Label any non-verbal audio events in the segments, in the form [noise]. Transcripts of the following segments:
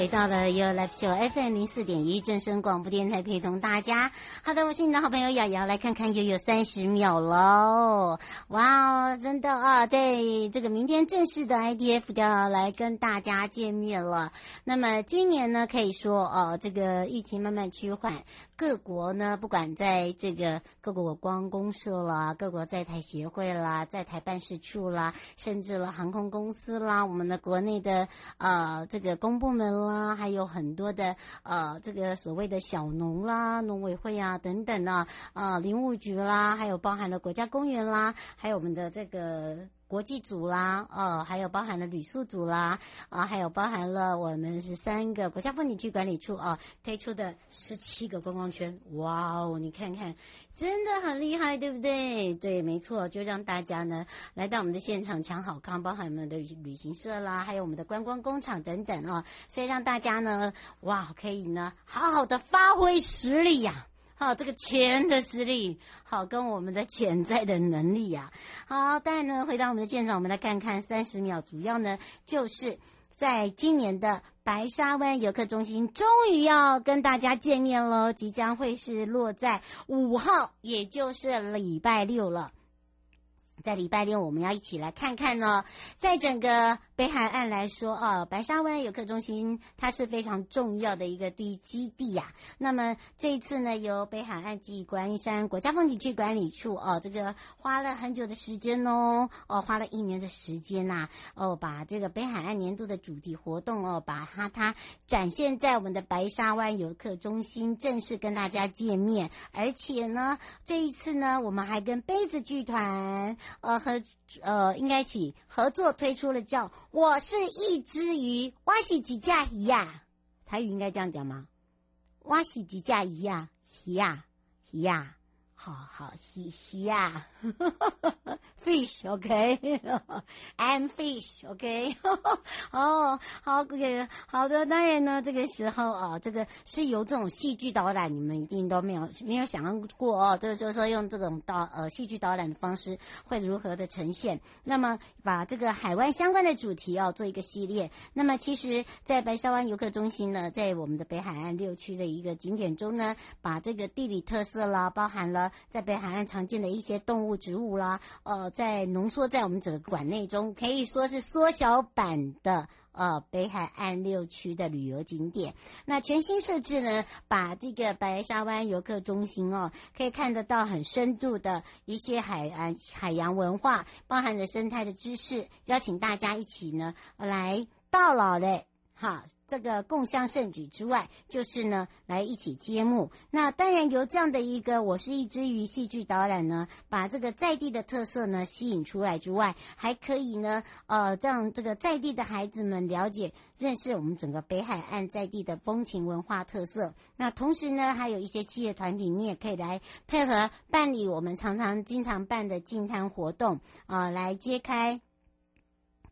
回到了 You Live Show FM 零四点一正声广播电台，陪同大家。好的，我是你的好朋友瑶瑶，来看看又有三十秒喽！哇哦，真的啊，在这个明天正式的 IDF 就要来跟大家见面了。那么今年呢，可以说哦，这个疫情慢慢趋缓，各国呢，不管在这个各国观光公社啦、各国在台协会啦、在台办事处啦，甚至了航空公司啦，我们的国内的呃这个公部门啦，还有很多的呃这个所谓的小农啦、农委会啊等等啊，呃林务局啦，还有包含了国家公园啦，还有我们的这个。国际组啦，哦，还有包含了旅宿组啦，啊，还有包含了我们是三个国家风景区管理处啊推出的十七个观光圈，哇哦，你看看，真的很厉害，对不对？对，没错，就让大家呢来到我们的现场抢好康，包含我们的旅行社啦，还有我们的观光工厂等等啊，所以让大家呢，哇，可以呢好好的发挥实力呀。好，这个钱的实力，好，跟我们的潜在的能力呀、啊，好，当然呢，回到我们的现场，我们来看看三十秒，主要呢就是在今年的白沙湾游客中心，终于要跟大家见面喽，即将会是落在五号，也就是礼拜六了。在礼拜六，我们要一起来看看呢，在整个北海岸来说啊，白沙湾游客中心它是非常重要的一个地基地呀、啊。那么这一次呢，由北海岸及观音山国家风景区管理处哦，这个花了很久的时间哦，哦，花了一年的时间呐、哦，把这个北海岸年度的主题活动哦，把它它展现在我们的白沙湾游客中心，正式跟大家见面。而且呢，这一次呢，我们还跟杯子剧团。呃，和呃，应该起合作推出了叫“我是一只鱼”，哇西几架鱼呀？台语应该这样讲吗？哇西几架鱼呀？鱼呀，鱼呀。好好嘻嘻呀，fish，OK，I'm [laughs] fish，OK，哦，[laughs] 好，OK，好的，当然呢，这个时候啊，这个是由这种戏剧导览，你们一定都没有没有想象过哦，就是就是说用这种导呃戏剧导览的方式会如何的呈现。那么把这个海湾相关的主题哦做一个系列。那么其实，在白沙湾游客中心呢，在我们的北海岸六区的一个景点中呢，把这个地理特色啦，包含了。在北海岸常见的一些动物、植物啦，呃，在浓缩在我们整个馆内中，可以说是缩小版的呃北海岸六区的旅游景点。那全新设置呢，把这个白沙湾游客中心哦，可以看得到很深度的一些海岸海洋文化，包含着生态的知识，邀请大家一起呢来到老的哈。这个共襄盛举之外，就是呢，来一起揭幕。那当然由这样的一个“我是一只鱼”戏剧导览呢，把这个在地的特色呢吸引出来之外，还可以呢，呃，让这个在地的孩子们了解、认识我们整个北海岸在地的风情文化特色。那同时呢，还有一些企业团体，你也可以来配合办理我们常常经常办的净滩活动啊、来揭开。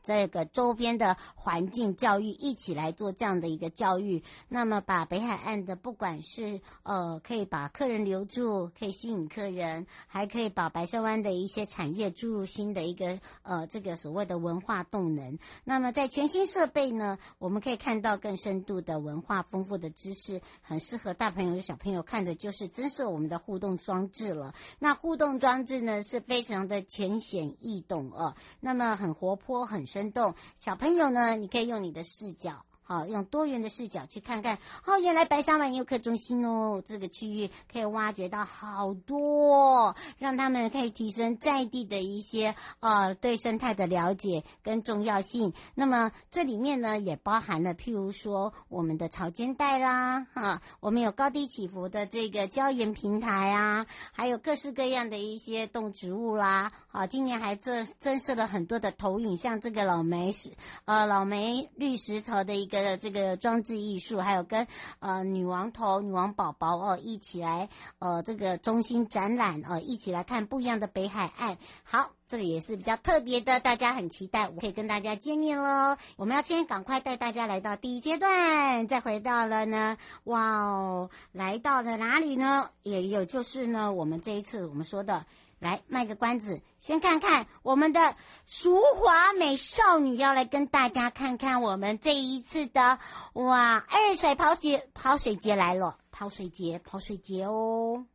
这个周边的环境教育一起来做这样的一个教育，那么把北海岸的不管是呃，可以把客人留住，可以吸引客人，还可以把白沙湾的一些产业注入新的一个呃这个所谓的文化动能。那么在全新设备呢，我们可以看到更深度的文化丰富的知识，很适合大朋友小朋友看的，就是真是我们的互动装置了。那互动装置呢是非常的浅显易懂哦，那么很活泼很。生动，小朋友呢，你可以用你的视角。好，用多元的视角去看看。哦，原来白沙湾游客中心哦，这个区域可以挖掘到好多，让他们可以提升在地的一些呃对生态的了解跟重要性。那么这里面呢，也包含了譬如说我们的潮间带啦，哈，我们有高低起伏的这个礁岩平台啊，还有各式各样的一些动植物啦。好，今年还增增设了很多的投影，像这个老梅石，呃，老梅绿石头的一个。的这个装置艺术，还有跟呃女王头、女王宝宝哦一起来呃这个中心展览呃一起来看不一样的北海岸。好，这个也是比较特别的，大家很期待，我可以跟大家见面喽。我们要先赶快带大家来到第一阶段，再回到了呢，哇哦，来到了哪里呢？也有就是呢，我们这一次我们说的。来卖个关子，先看看我们的淑华美少女要来跟大家看看我们这一次的哇二水跑节跑水节来了，跑水节跑水节哦。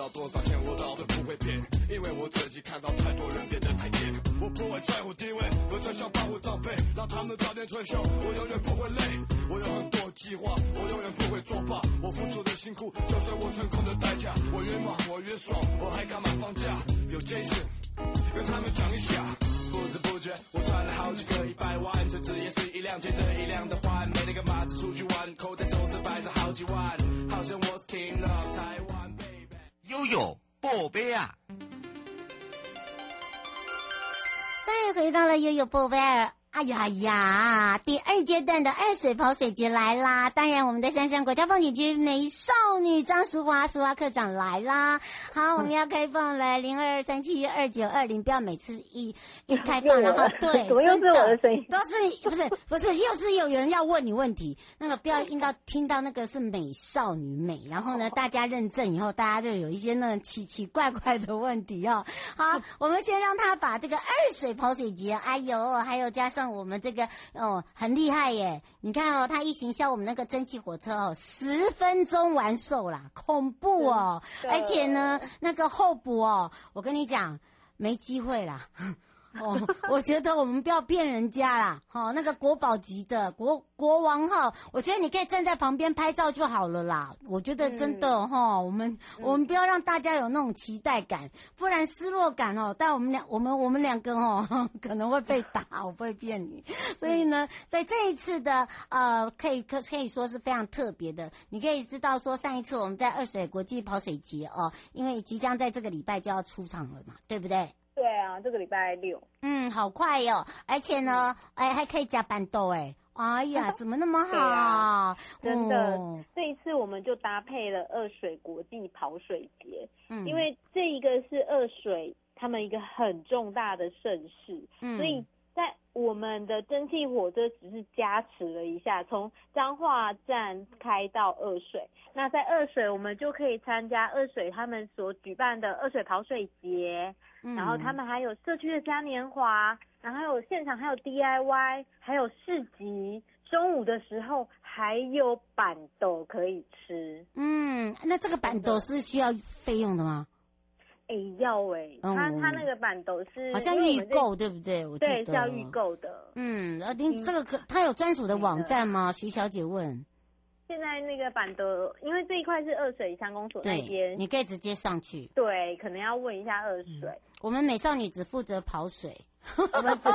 到多少钱我倒都不会变，因为我自己看到太多人变得太贱。我不会在乎地位，我只想保护长辈，让他们早点退休。我永远不会累，我有很多计划，我永远不会作罢。我付出的辛苦就是我成功的代价。我越忙我越爽，我还干嘛放假？有 Jason 跟他们讲一下。不知不觉，我赚了好几个一百万，这次也是一辆接着一辆的换，没那个马子出去玩，口袋总是摆着好几万，好像我是 King of 台湾都有。宝贝啊！再回到了悠悠宝贝。哎呀呀！第二阶段的二水跑水节来啦！当然，我们的杉杉国家风景区美少女张淑华淑华科长来啦！好，我们要开放了零二三七二九二零，不要每次一一开放然后对，[laughs] 怎么又是我的声音？都是不是不是又是有人要问你问题？那个不要听到听到那个是美少女美，然后呢，大家认证以后，大家就有一些那奇奇怪怪的问题哦。好，我们先让他把这个二水跑水节，哎呦，还有加上。像我们这个哦，很厉害耶！你看哦，他一行销我们那个蒸汽火车哦，十分钟完售啦，恐怖哦！而且呢，那个候补哦，我跟你讲，没机会啦。哦，我觉得我们不要骗人家啦，好、哦，那个国宝级的国国王号，我觉得你可以站在旁边拍照就好了啦。我觉得真的哈、嗯哦，我们、嗯、我们不要让大家有那种期待感，不然失落感哦。但我们两我们我们两个哦，[laughs] 可能会被打，我不会骗你。所以呢，在这一次的呃，可以可可以说是非常特别的。你可以知道说，上一次我们在二水国际跑水节哦，因为即将在这个礼拜就要出场了嘛，对不对？对啊，这个礼拜六。嗯，好快哟、哦！而且呢，哎，还可以加办桌哎！哎呀，[laughs] 怎么那么好？啊、真的，哦、这一次我们就搭配了二水国际跑水节，嗯，因为这一个是二水他们一个很重大的盛事，嗯，所以。在我们的蒸汽火车只是加持了一下，从彰化站开到二水。那在二水，我们就可以参加二水他们所举办的二水跑水节，嗯、然后他们还有社区的嘉年华，然后还有现场还有 DIY，还有市集。中午的时候还有板豆可以吃。嗯，那这个板豆是需要费用的吗？哎，要哎、欸，他他那个板豆是好像预购对不对？我记得对是要预购的。嗯，呃，您这个可他有专属的网站吗？徐小姐问。现在那个板的，因为这一块是二水乡公所那边，你可以直接上去。对，可能要问一下二水。嗯、我们美少女只负责跑水，[laughs] 我们只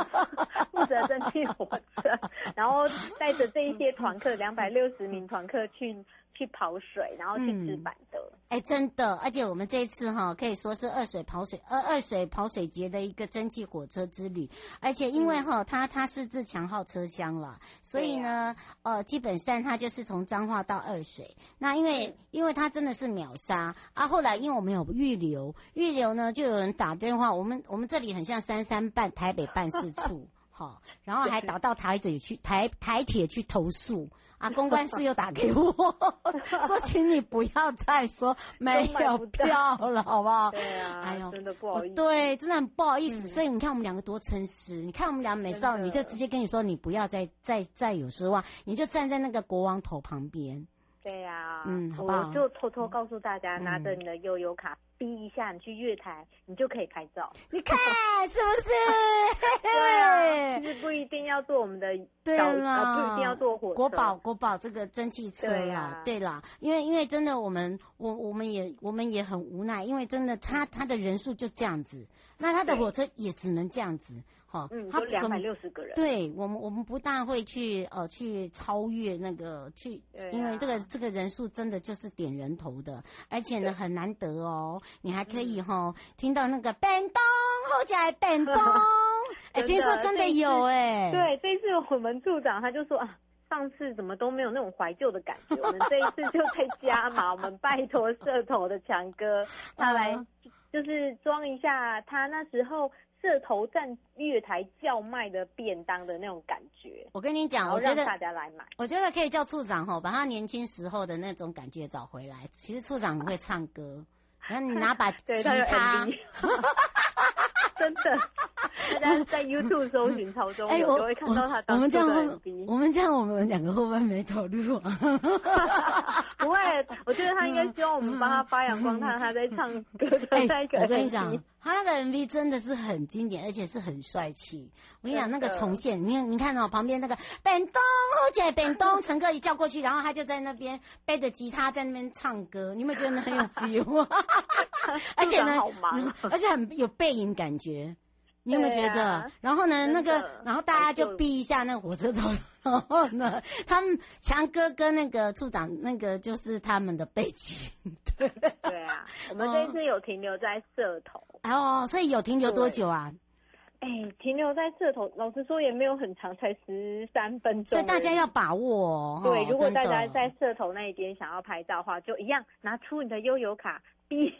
负责蒸汽火车，然后带着这一些团客，两百六十名团客去。去跑水，然后去吃板的。哎、嗯欸，真的，而且我们这一次哈，可以说是二水跑水，二二水跑水节的一个蒸汽火车之旅。而且因为哈，它它是自强号车厢了，所以呢，啊、呃，基本上它就是从彰化到二水。那因为因为它真的是秒杀啊，后来因为我们有预留，预留呢就有人打电话，我们我们这里很像三三办台北办事处，[laughs] 好，然后还打到台铁去台台铁去投诉。啊，公关室又打给我，[laughs] 说请你不要再说没有票了，好不好？对啊，哎呦，真的不好意思，对，真的很不好意思。嗯、所以你看我们两个多诚实，你看我们俩美少女就直接跟你说，你不要再再再有失望，你就站在那个国王头旁边。对呀、啊，嗯，好不好？我就偷偷告诉大家，嗯、拿着你的悠游卡逼一下，你去月台，你就可以拍照。你看是不是？[laughs] 对啊，[laughs] 其实不一定要坐我们的，对啊，不一定要坐火车。国宝国宝这个蒸汽车啦，对啦，因为因为真的我们我我们也我们也很无奈，因为真的他他的人数就这样子，那他的火车也只能这样子。嗯，有两百六十个人。对我们，我们不大会去呃去超越那个去，啊、因为这个这个人数真的就是点人头的，而且呢很难得哦，你还可以哈、嗯、听到那个本东，后来本东，哎，听说真的有 [laughs] 哎。对，这次我们处长他就说啊，上次怎么都没有那种怀旧的感觉，我们这一次就在加码，我们拜托社头的强哥 [laughs] 他来，就是装一下他那时候。社头站月台叫卖的便当的那种感觉，我跟你讲，我觉得大家来买，我觉得可以叫处长吼，把他年轻时候的那种感觉找回来。其实处长很会唱歌，[laughs] 然后你拿把吉他。[laughs] 真的，大家在 YouTube 搜寻曹中友，我会看到他当时的 MV。我们这样，我们两个会不会没投入啊？[laughs] 不会，我觉得他应该希望我们帮他发扬光大，他在唱歌的那个。我跟你讲，他那个 MV 真的是很经典，而且是很帅气。我跟你讲，那个重现，你看，你看哦，旁边那个 [laughs] 本东，欧姐本东陈哥一叫过去，然后他就在那边背着吉他在那边唱歌，你有没有觉得很有 feel？[laughs] 而且呢，而且很有背影感觉。觉，你有没有觉得？啊、然后呢，那个，然后大家就避一下那个火车头，[laughs] 然后呢，他们强哥跟那个处长，那个就是他们的背景。[laughs] 对对啊，我们这一次有停留在社头哦，所以有停留多久啊？哎，停留在社头，老实说也没有很长，才十三分钟。所以大家要把握哦。对，如果大家在社头那一边想要拍照的话，就一样拿出你的悠游卡。[laughs] 逼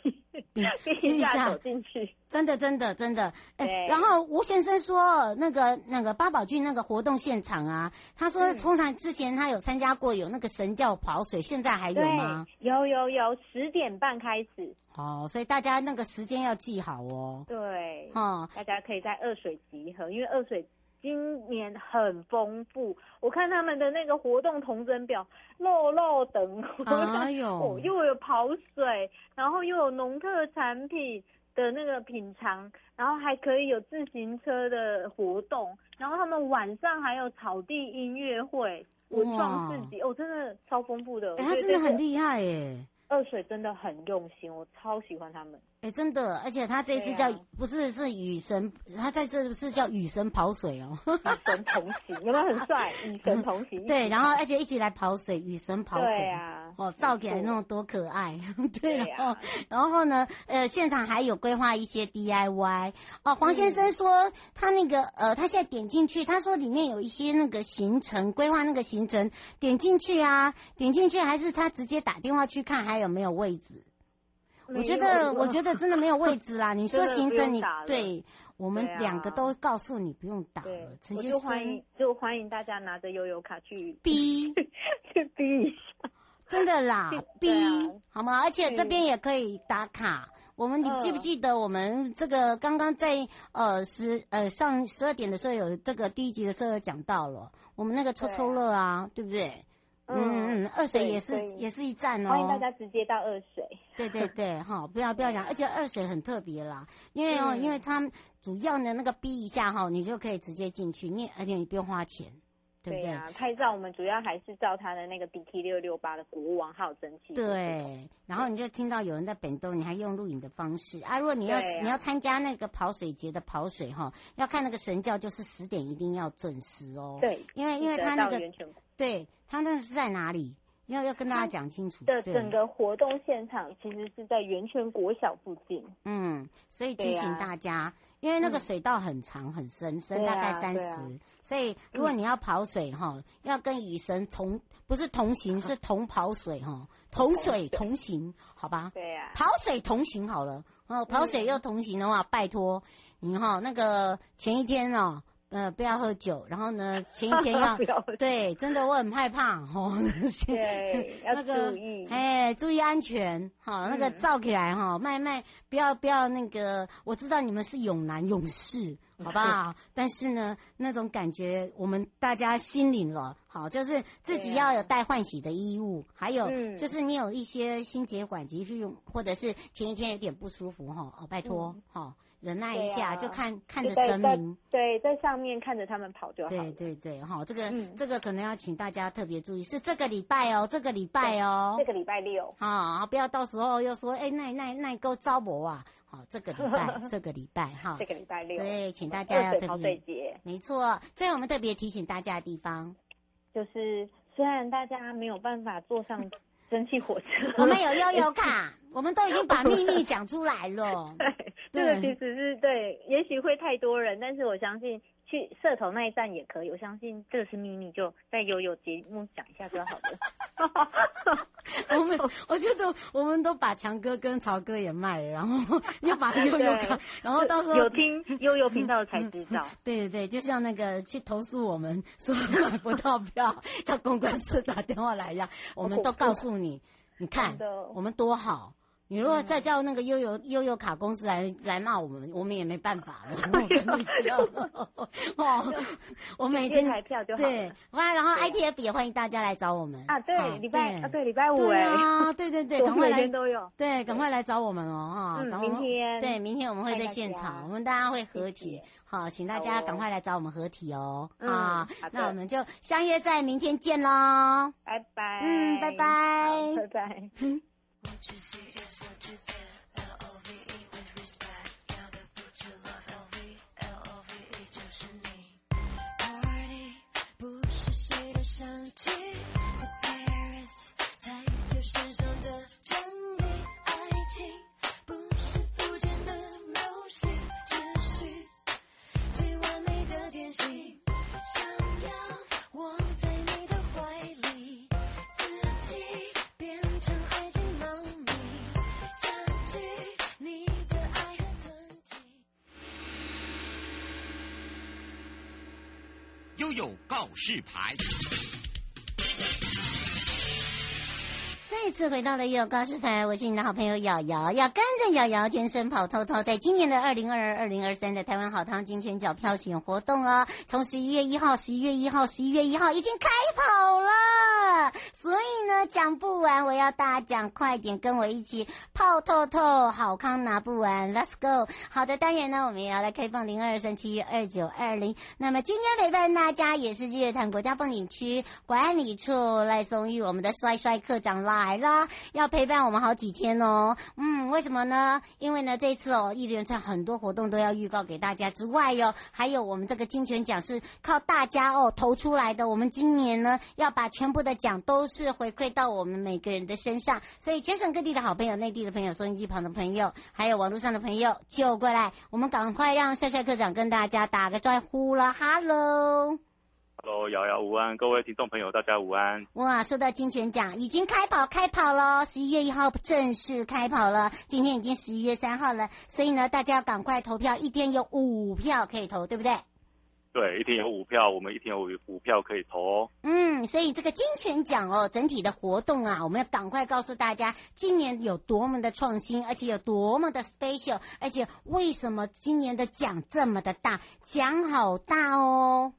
逼一下走进去，[laughs] 真的真的真的，哎，然后吴先生说，那个那个八宝郡那个活动现场啊，他说通常之前他有参加过，有那个神教跑水，现在还有吗？有有有，十点半开始。哦，所以大家那个时间要记好哦。对，哦，大家可以在二水集合，因为二水。今年很丰富，我看他们的那个活动童真表，肉肉等，哎呦，哦，又有跑水，然后又有农特产品的那个品尝，然后还可以有自行车的活动，然后他们晚上还有草地音乐会，文创自己，哦，真的超丰富的，哎，他真的很厉害耶。二水真的很用心，我超喜欢他们。哎、欸，真的，而且他这一次叫、啊、不是是雨神，他在这是叫雨神跑水哦，与神同行，有没有很帅？与神同行，对，然后而且一起来跑水，雨神跑水，对啊，哦，照起来那种多可爱，[laughs] 对，然后然后呢，呃，现场还有规划一些 DIY 哦。黄先生说、嗯、他那个呃，他现在点进去，他说里面有一些那个行程规划，那个行程点进去啊，点进去还是他直接打电话去看还有没有位置。我觉得，我觉得真的没有位置啦。[laughs] 你说行程，你对我们两个都告诉你不用打了。陈先生，就欢迎，就欢迎大家拿着悠游卡去 [laughs] 逼，[laughs] 去逼一下，真的啦，逼好吗？而且这边也可以打卡。我们你记不记得我们这个刚刚在呃十呃上十二点的时候有这个第一集的时候有讲到了，我们那个抽抽乐啊，对不对？嗯嗯，二水也是也是一站哦，欢迎大家直接到二水。[laughs] 对对对，哈，不要不要讲，而且二水很特别啦，因为哦，因为他们主要的那个逼一下哈，你就可以直接进去，你而且你不用花钱，对不对？对啊，拍照我们主要还是照他的那个 DT 六六八的国王号蒸汽。对，然后你就听到有人在本东，你还用录影的方式啊。如果你要你要参加那个跑水节的跑水哈，要看那个神教，就是十点一定要准时哦。对，因为因为他那个。对，他那是在哪里？要要跟大家讲清楚。的整个活动现场其实是在源泉国小附近。嗯，所以提醒大家，啊、因为那个水道很长很深，深大概三十，所以如果你要跑水哈，嗯、要跟雨神同不是同行，是同跑水哈，[laughs] 同水同行，好吧？对呀、啊，跑水同行好了哦，跑水又同行的话，嗯、拜托你哈，那个前一天哦。呃，不要喝酒，然后呢，前一天要 [laughs] 对，真的我很害怕哦。对，[laughs] 要注意，哎，注意安全哈。那个照起来哈，麦麦不要不要那个，我知道你们是勇男勇士好不好？[laughs] 但是呢，那种感觉我们大家心领了。好，就是自己要有带换洗的衣物，啊、还有就是你有一些心血管急需用，或者是前一天有点不舒服哈，哦，拜托，哈、嗯。忍耐一下，啊、就看看着神明，对，在上面看着他们跑就好。对对对，哈，这个、嗯、这个可能要请大家特别注意，是这个礼拜哦，这个礼拜哦，这个礼拜六，啊，不要到时候又说，哎，那那那够招我啊，好，这个礼拜，[laughs] 这个礼拜，哈，这个礼拜六，对，请大家要特别，没错。最后我们特别提醒大家的地方，就是虽然大家没有办法坐上。蒸汽火车，我们有悠悠卡，[laughs] 我们都已经把秘密讲出来了。[laughs] 对，这个其实是对，也许会太多人，但是我相信。去社头那一站也可以，我相信这是秘密，就在悠悠节目讲一下就好了。[laughs] 我们我觉得我们都把强哥跟曹哥也卖了，然后又把悠悠卡，然后到时候有听悠悠频道才知道。对对对，就像那个去投诉我们说买不到票，叫公关室打电话来一样，我们都告诉你，你看我们多好。你如果再叫那个悠游悠游卡公司来来骂我们，我们也没办法了。[laughs] [laughs] 我们已经对，哇，然后 ITF 也欢迎大家来找我们。啊，对，礼拜啊，对，礼拜五哎，啊，对对对，[laughs] 赶快来，都有，对，赶快来找我们哦，哈，明天，对，明天我们会在现场，我们大家会合体，好，请大家赶快来找我们合体哦，啊，那我们就相约在明天见喽，拜拜，嗯，拜拜，拜拜。What you see is what you get. 有告示牌。再次回到了又有告示牌，我是你的好朋友瑶瑶，要跟着瑶瑶健身跑透透，在今年的二零二二、二零二三的台湾好汤金钱脚票选活动哦，从十一月一号、十一月一号、十一月一号已经开跑了，讲不完，我要大家讲快点，跟我一起泡透透，好康拿不完，Let's go！好的，当然呢，我们也要来开放零二三七二九二零。那么今天陪伴大家也是日月潭国家风景区管理处赖松玉，我们的帅帅课长来。啦，要陪伴我们好几天哦。嗯，为什么呢？因为呢，这次哦，一连串很多活动都要预告给大家之外哟、哦，还有我们这个金泉奖是靠大家哦投出来的。我们今年呢，要把全部的奖都是回馈到我们每个人的身上。所以，全省各地的好朋友、内地的朋友、收音机旁的朋友，还有网络上的朋友，就过来，我们赶快让帅帅科长跟大家打个招呼了。哈喽。Hello，瑶瑶午安，各位听众朋友，大家午安。哇，说到金钱奖，已经开跑开跑了，十一月一号正式开跑了。今天已经十一月三号了，所以呢，大家要赶快投票，一天有五票可以投，对不对？对，一天有五票，我们一天有五票可以投哦。嗯，所以这个金泉奖哦，整体的活动啊，我们要赶快告诉大家，今年有多么的创新，而且有多么的 special，而且为什么今年的奖这么的大，奖好大哦。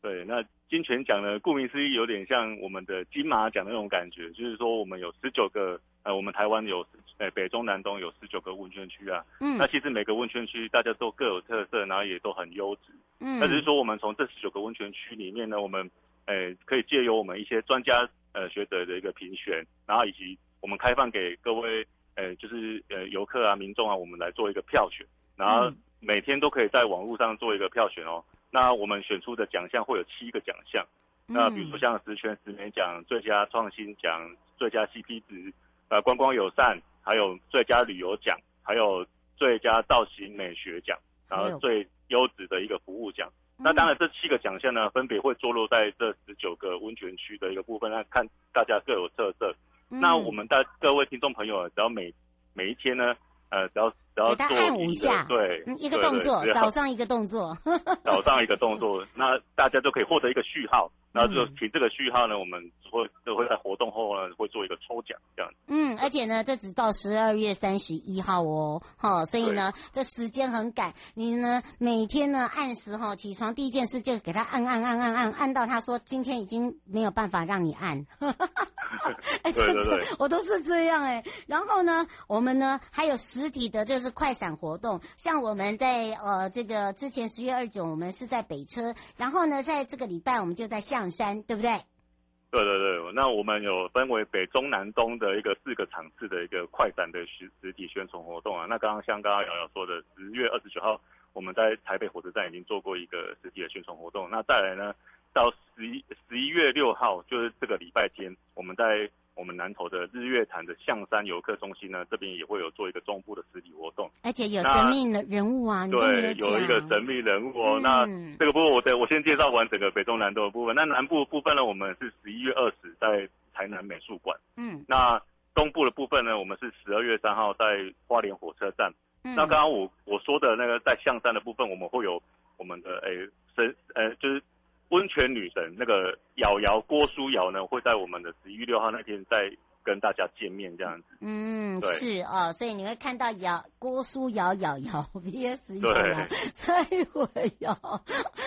对，那金泉奖呢？顾名思义，有点像我们的金马奖那种感觉，就是说我们有十九个，呃，我们台湾有，呃，北中南东有十九个温泉区啊。嗯。那其实每个温泉区大家都各有特色，然后也都很优质。嗯。那只是说我们从这十九个温泉区里面呢，我们，呃，可以借由我们一些专家呃学者的一个评选，然后以及我们开放给各位，呃，就是呃游客啊、民众啊，我们来做一个票选，然后每天都可以在网络上做一个票选哦。那我们选出的奖项会有七个奖项，那比如说像十全十美奖、最佳创新奖、最佳 CP 值、呃观光友善，还有最佳旅游奖，还有最佳造型美学奖，然后最优质的一个服务奖。那当然这七个奖项呢，分别会坐落在这十九个温泉区的一个部分，那看大家各有特色。那我们的各位听众朋友，只要每每一天呢。呃，只要给他按五下，对，一个动作，早上一个动作，[laughs] 早上一个动作，那大家就可以获得一个序号，那就凭这个序号呢，我们会都会在活动后呢会做一个抽奖这样子。嗯，而且呢，这只到十二月三十一号哦，哈，所以呢，这时间很赶，你呢每天呢按时哈起床第一件事就给他按按按按按按到他说今天已经没有办法让你按，[laughs] 哎，对对对，我都是这样哎。然后呢，我们呢还有实体的，就是快闪活动，像我们在呃这个之前十月二十九，我们是在北车，然后呢在这个礼拜我们就在象山，对不对？对对对，那我们有分为北中南东的一个四个场次的一个快闪的实实体宣传活动啊。那刚刚像刚刚瑶瑶说的，十月二十九号我们在台北火车站已经做过一个实体的宣传活动。那再来呢，到十一十一月六号，就是这个礼拜天，我们在。我们南投的日月潭的象山游客中心呢，这边也会有做一个中部的实体活动，而且有神秘的人物啊，对，有一个神秘人物哦。嗯、那这个部分我的我先介绍完整个北中南东的部分。那南部的部分呢，我们是十一月二十在台南美术馆。嗯。那东部的部分呢，我们是十二月三号在花莲火车站。嗯。那刚刚我我说的那个在象山的部分，我们会有我们的诶神呃就是。温泉女神那个瑶瑶郭书瑶呢，会在我们的十一月六号那天在。跟大家见面这样子，嗯，是哦，所以你会看到瑶郭书瑶瑶瑶 VS 对，蔡伟瑶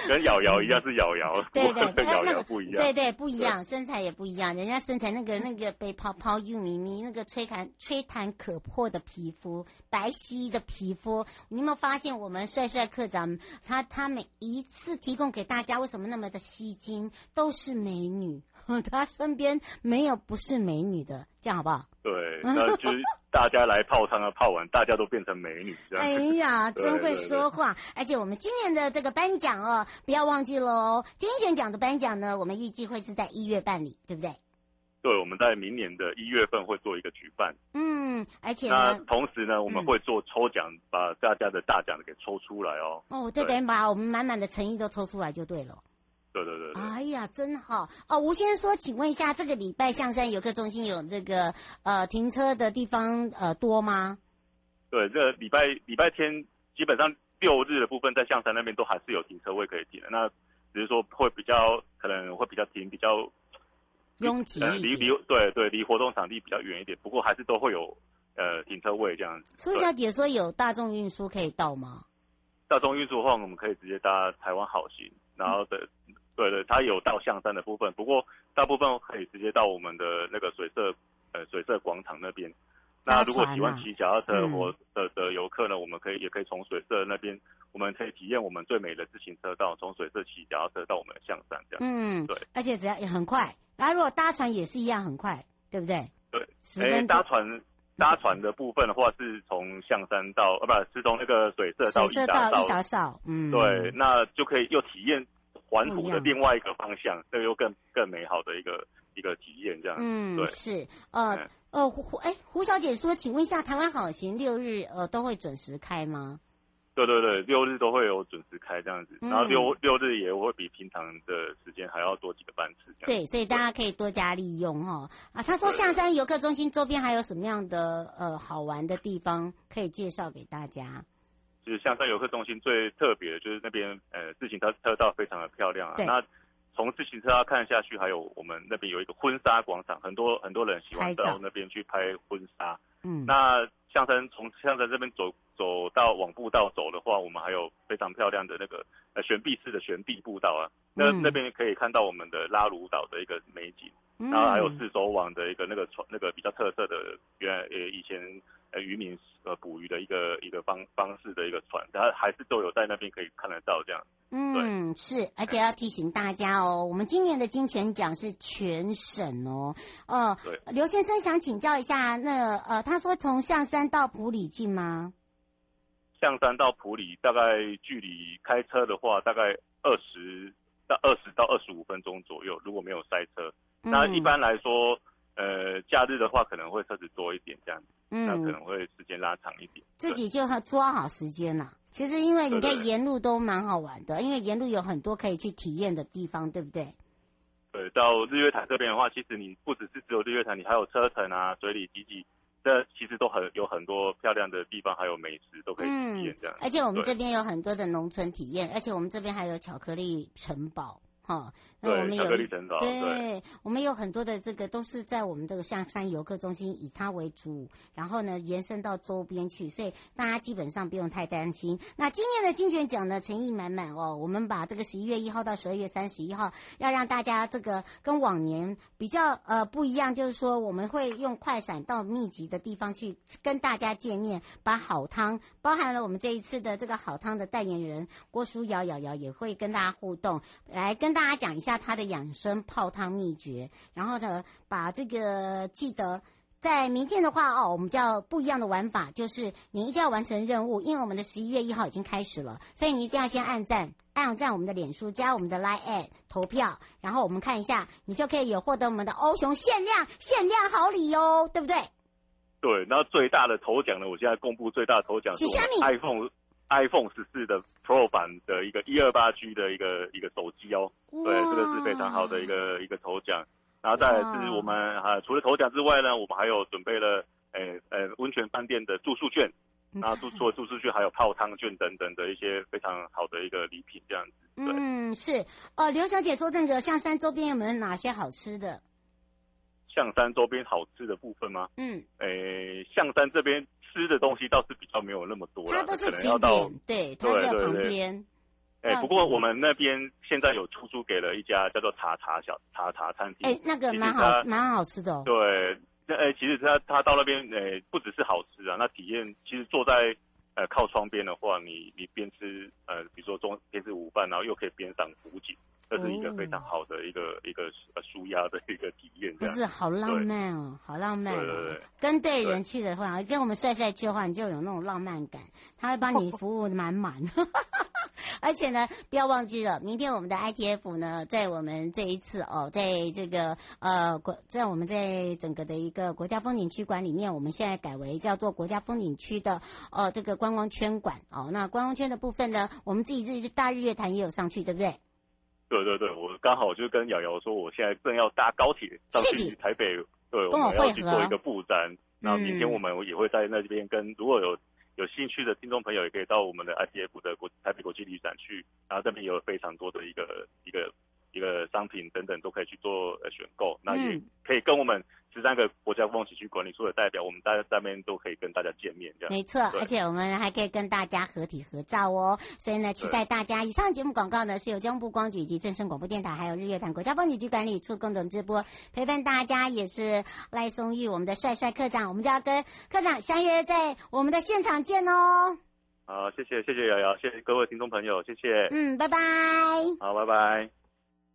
跟瑶瑶一样是瑶瑶，对对，跟瑶瑶不一样，对对不一样，身材也不一样，人家身材那个那个被泡泡玉米咪，那个吹弹吹弹可破的皮肤，白皙的皮肤，你有没有发现我们帅帅课长他他每一次提供给大家为什么那么的吸睛，都是美女。他身边没有不是美女的，这样好不好？对，那就是大家来泡汤啊，泡完大家都变成美女，这样。哎呀，[laughs] 真会说话！而且我们今年的这个颁奖哦，不要忘记喽。金选奖的颁奖呢，我们预计会是在一月办理，对不对？对，我们在明年的一月份会做一个举办。嗯，而且那同时呢，我们会做抽奖，嗯、把大家的大奖给抽出来哦。哦，就等于把我们满满的诚意都抽出来就对了。对对对，对，哎呀，真好哦！吴先生说，请问一下，这个礼拜象山游客中心有这个呃停车的地方呃多吗？对，这个礼拜礼拜天基本上六日的部分在象山那边都还是有停车位可以停的，那只是说会比较可能会比较停比较拥挤，呃，离离对对离活动场地比较远一点，不过还是都会有呃停车位这样子。苏小姐说有大众运输可以到吗？大众运输的话，我们可以直接搭台湾好行，然后的。嗯对对，它有到象山的部分，不过大部分可以直接到我们的那个水社呃水社广场那边。那如果喜欢骑脚踏车或的的游客呢，我们可以也可以从水社那边，我们可以体验我们最美的自行车道，从水社骑脚踏车到我们的象山这样。嗯，对，而且只要也很快。然后如果搭船也是一样很快，对不对？对，哎，搭船搭船的部分的话是从象山到呃不是从那个水社到水社到一达少，嗯，对，那就可以又体验。环湖的另外一个方向，这个又更更美好的一个一个体验，这样。嗯，对，是，呃，嗯、呃，胡，哎，胡小姐说，请问一下，台湾好行六日呃都会准时开吗？对对对，六日都会有准时开这样子，嗯、然后六六日也会比平常的时间还要多几个班次。对，所以大家可以多加利用哈。啊，他说下山游客中心周边还有什么样的呃好玩的地方可以介绍给大家？就是象山游客中心最特别的就是那边，呃，自行车车道非常的漂亮啊。那从自行车道看下去，还有我们那边有一个婚纱广场，很多很多人喜欢到那边去拍婚纱。嗯，那象山从象山这边走走到往步道走的话，我们还有非常漂亮的那个呃悬臂式的悬臂步道啊。那、嗯、那边可以看到我们的拉鲁岛的一个美景，嗯、然后还有四周网的一个那个船，那个比较特色的原来呃以前。呃，渔民呃捕鱼的一个一个方方式的一个船，它还是都有在那边可以看得到这样。嗯，对是，而且要提醒大家哦，我们今年的金泉奖是全省哦。哦、呃，对，刘先生想请教一下，那呃，他说从象山到普里近吗？象山到普里大概距离开车的话，大概二十到二十到二十五分钟左右，如果没有塞车。嗯、那一般来说。呃，假日的话可能会车子多一点，这样子，嗯，那可能会时间拉长一点。自己就要抓好时间呐。其实因为你在沿路都蛮好玩的，因为沿路有很多可以去体验的地方，对不对？对，到日月潭这边的话，其实你不只是只有日月潭，你还有车城啊、水里集集，这其实都很有很多漂亮的地方，还有美食都可以体验这样。而且我们这边有很多的农村体验，而且我们这边还有巧克力城堡。哈。对，我们有。对，对我们有很多的这个都是在我们这个象山游客中心以它为主，然后呢延伸到周边去，所以大家基本上不用太担心。那今年的金泉奖呢，诚意满满哦。我们把这个十一月一号到十二月三十一号，要让大家这个跟往年比较呃不一样，就是说我们会用快闪到密集的地方去跟大家见面，把好汤包含了我们这一次的这个好汤的代言人郭书瑶瑶瑶也会跟大家互动，来跟大家讲一下。他的养生泡汤秘诀，然后呢，把这个记得在明天的话哦，我们叫不一样的玩法，就是你一定要完成任务，因为我们的十一月一号已经开始了，所以你一定要先按赞，按赞我们的脸书，加我们的 Line@ at 投票，然后我们看一下，你就可以有获得我们的欧熊限量限量好礼哦，对不对？对，然后最大的头奖呢，我现在公布最大的头奖是 iPhone。iPhone 十四的 Pro 版的一个一二八 G 的一个一个手机哦，对，这个是非常好的一个一个头奖。然后再来是我们啊，除了头奖之外呢，我们还有准备了诶诶温泉饭店的住宿券，然后住除了住宿券，还有泡汤券等等的一些非常好的一个礼品，这样子。嗯，是哦，刘小姐说那个象山周边有没有哪些好吃的？象山周边好吃的部分吗？嗯，诶，象山这边。吃的东西倒是比较没有那么多了，它都是景点，对，它在旁边。哎，不过我们那边现在有出租给了一家叫做茶茶小茶茶餐厅，哎，那个蛮好，蛮好吃的哦。对，那哎，其实他他到那边，哎，不只是好吃啊，那体验其实坐在呃靠窗边的话，你你边吃呃，比如说中边吃午饭，然后又可以边赏湖景。这是一个非常好的一个、嗯、一个呃舒压的一个体验，不是好浪漫哦，好浪漫哦。对对对，跟对人去的话，跟我们帅帅去的话，你就有那种浪漫感，他会帮你服务满满。[laughs] 而且呢，不要忘记了，明天我们的 ITF 呢，在我们这一次哦，在这个呃国，在我们在整个的一个国家风景区馆里面，我们现在改为叫做国家风景区的呃这个观光圈馆哦。那观光圈的部分呢，我们自己日大日月潭也有上去，对不对？对对对，我刚好就跟瑶瑶说，我现在正要搭高铁上去台北，对，我们要去做一个布展。那明天我们也会在那边跟如果有有兴趣的听众朋友，也可以到我们的 ICF 的国台北国际旅展去，然后这边有非常多的一个一个一个商品等等都可以去做呃选购，那也可以跟我们。十三个国家风景区管理处的代表，我们大家在那边都可以跟大家见面，这样。没错，而且我们还可以跟大家合体合照哦。所以呢，期待大家。以上节目广告呢，是由交通部光局以及正声广播电台，还有日月潭国家风景区管理处共同直播。陪伴大家也是赖松玉，我们的帅帅科长，我们就要跟科长相约在我们的现场见哦。好，谢谢谢谢瑶瑶，谢谢各位听众朋友，谢谢。嗯，拜拜。好，拜拜。